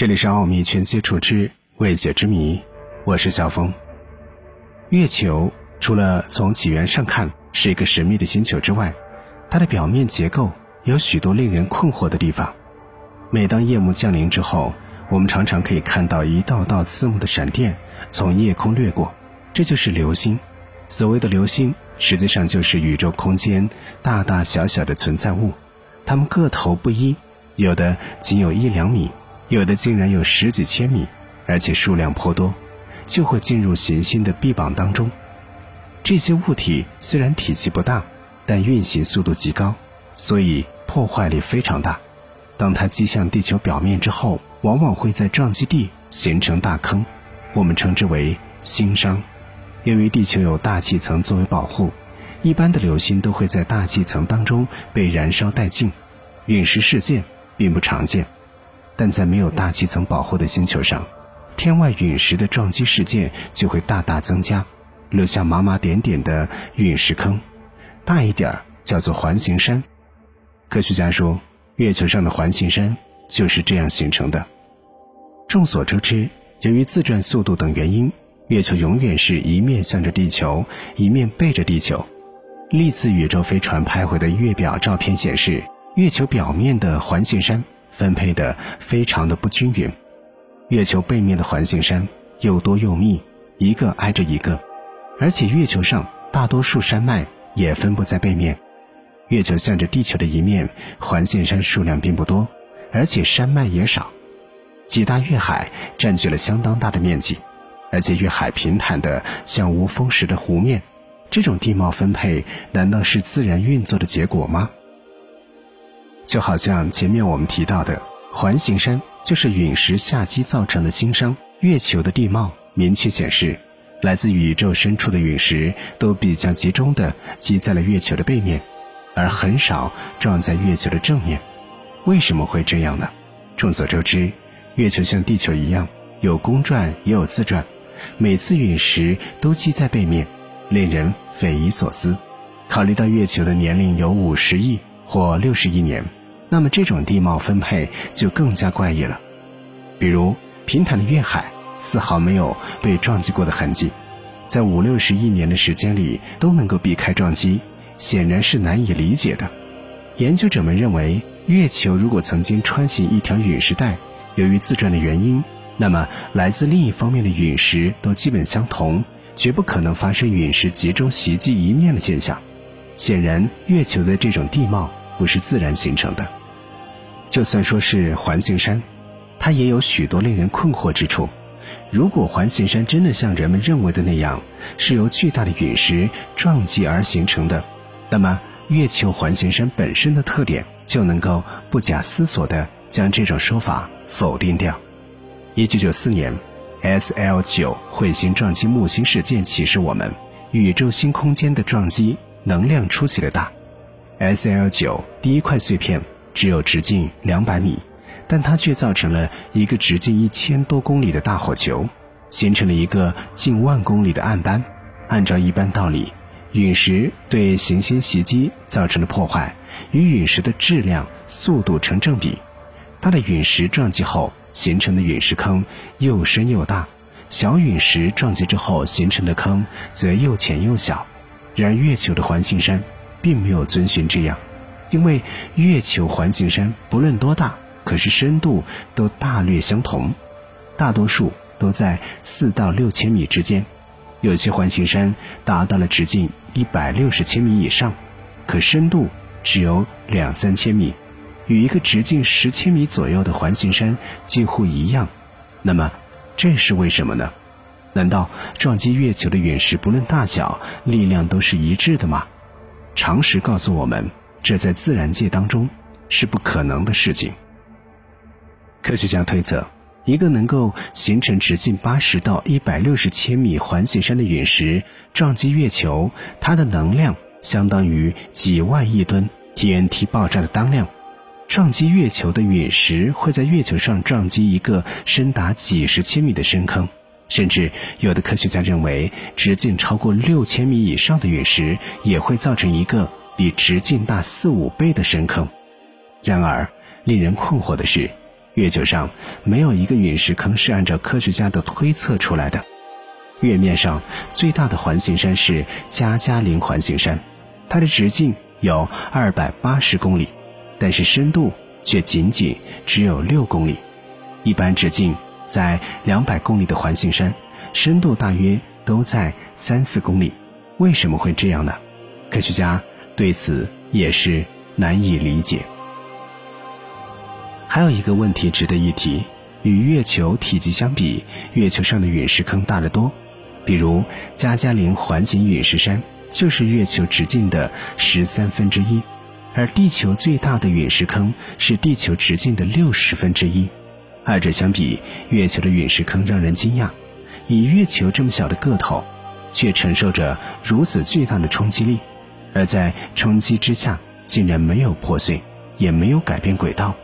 这里是奥秘全接触之未解之谜，我是小峰。月球除了从起源上看是一个神秘的星球之外，它的表面结构有许多令人困惑的地方。每当夜幕降临之后，我们常常可以看到一道道刺目的闪电从夜空掠过，这就是流星。所谓的流星，实际上就是宇宙空间大大小小的存在物，它们个头不一，有的仅有一两米。有的竟然有十几千米，而且数量颇多，就会进入行星的臂膀当中。这些物体虽然体积不大，但运行速度极高，所以破坏力非常大。当它击向地球表面之后，往往会在撞击地形成大坑，我们称之为星伤。由于地球有大气层作为保护，一般的流星都会在大气层当中被燃烧殆尽，陨石事件并不常见。但在没有大气层保护的星球上，天外陨石的撞击事件就会大大增加，留下麻麻点点的陨石坑，大一点叫做环形山。科学家说，月球上的环形山就是这样形成的。众所周知，由于自转速度等原因，月球永远是一面向着地球，一面背着地球。历次宇宙飞船拍回的月表照片显示，月球表面的环形山。分配的非常的不均匀，月球背面的环形山又多又密，一个挨着一个，而且月球上大多数山脉也分布在背面。月球向着地球的一面，环形山数量并不多，而且山脉也少。几大月海占据了相当大的面积，而且月海平坦的像无风时的湖面。这种地貌分配难道是自然运作的结果吗？就好像前面我们提到的环形山，就是陨石下击造成的星伤。月球的地貌明确显示，来自宇宙深处的陨石都比较集中的击在了月球的背面，而很少撞在月球的正面。为什么会这样呢？众所周知，月球像地球一样有公转也有自转，每次陨石都击在背面，令人匪夷所思。考虑到月球的年龄有五十亿或六十亿年。那么这种地貌分配就更加怪异了，比如平坦的月海丝毫没有被撞击过的痕迹，在五六十亿年的时间里都能够避开撞击，显然是难以理解的。研究者们认为，月球如果曾经穿行一条陨石带，由于自转的原因，那么来自另一方面的陨石都基本相同，绝不可能发生陨石集中袭击一面的现象。显然，月球的这种地貌不是自然形成的。就算说是环形山，它也有许多令人困惑之处。如果环形山真的像人们认为的那样是由巨大的陨石撞击而形成的，那么月球环形山本身的特点就能够不假思索地将这种说法否定掉。一九九四年，S L 九彗星撞击木星事件启示我们，宇宙星空间的撞击能量出奇的大。S L 九第一块碎片。只有直径两百米，但它却造成了一个直径一千多公里的大火球，形成了一个近万公里的暗斑。按照一般道理，陨石对行星袭击造成的破坏与陨石的质量、速度成正比。大的陨石撞击后形成的陨石坑又深又大，小陨石撞击之后形成的坑则又浅又小。然而，月球的环形山并没有遵循这样。因为月球环形山不论多大，可是深度都大略相同，大多数都在四到六千米之间，有些环形山达到了直径一百六十千米以上，可深度只有两三千米，与一个直径十千米左右的环形山几乎一样。那么，这是为什么呢？难道撞击月球的陨石不论大小，力量都是一致的吗？常识告诉我们。这在自然界当中是不可能的事情。科学家推测，一个能够形成直径八十到一百六十千米环形山的陨石撞击月球，它的能量相当于几万亿吨 TNT 爆炸的当量。撞击月球的陨石会在月球上撞击一个深达几十千米的深坑，甚至有的科学家认为，直径超过六千米以上的陨石也会造成一个。比直径大四五倍的深坑。然而，令人困惑的是，月球上没有一个陨石坑是按照科学家的推测出来的。月面上最大的环形山是加加林环形山，它的直径有二百八十公里，但是深度却仅仅只有六公里。一般直径在两百公里的环形山，深度大约都在三四公里。为什么会这样呢？科学家对此也是难以理解。还有一个问题值得一提：与月球体积相比，月球上的陨石坑大得多。比如加加林环形陨石山就是月球直径的十三分之一，而地球最大的陨石坑是地球直径的六十分之一。二者相比，月球的陨石坑让人惊讶，以月球这么小的个头，却承受着如此巨大的冲击力，而在冲击之下竟然没有破碎，也没有改变轨道。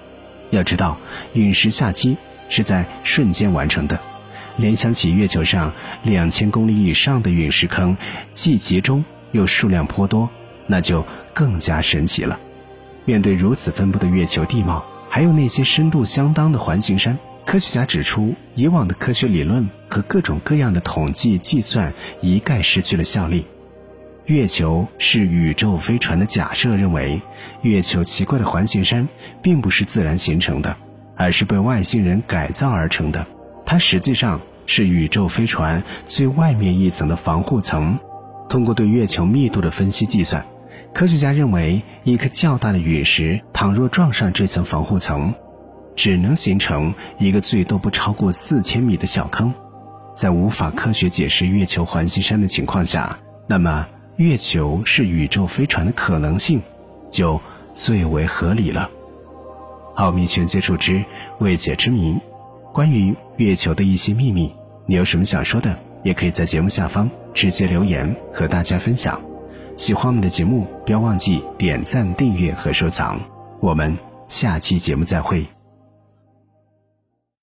要知道，陨石下击是在瞬间完成的。联想起月球上两千公里以上的陨石坑，既集中又数量颇多，那就更加神奇了。面对如此分布的月球地貌，还有那些深度相当的环形山，科学家指出，以往的科学理论和各种各样的统计计算一概失去了效力。月球是宇宙飞船的假设认为，月球奇怪的环形山并不是自然形成的，而是被外星人改造而成的。它实际上是宇宙飞船最外面一层的防护层。通过对月球密度的分析计算，科学家认为，一颗较大的陨石倘若撞上这层防护层，只能形成一个最多不超过四千米的小坑。在无法科学解释月球环形山的情况下，那么月球是宇宙飞船的可能性就最为合理了。奥秘全接触之未解之谜。关于月球的一些秘密，你有什么想说的，也可以在节目下方直接留言和大家分享。喜欢我们的节目，不要忘记点赞、订阅和收藏。我们下期节目再会。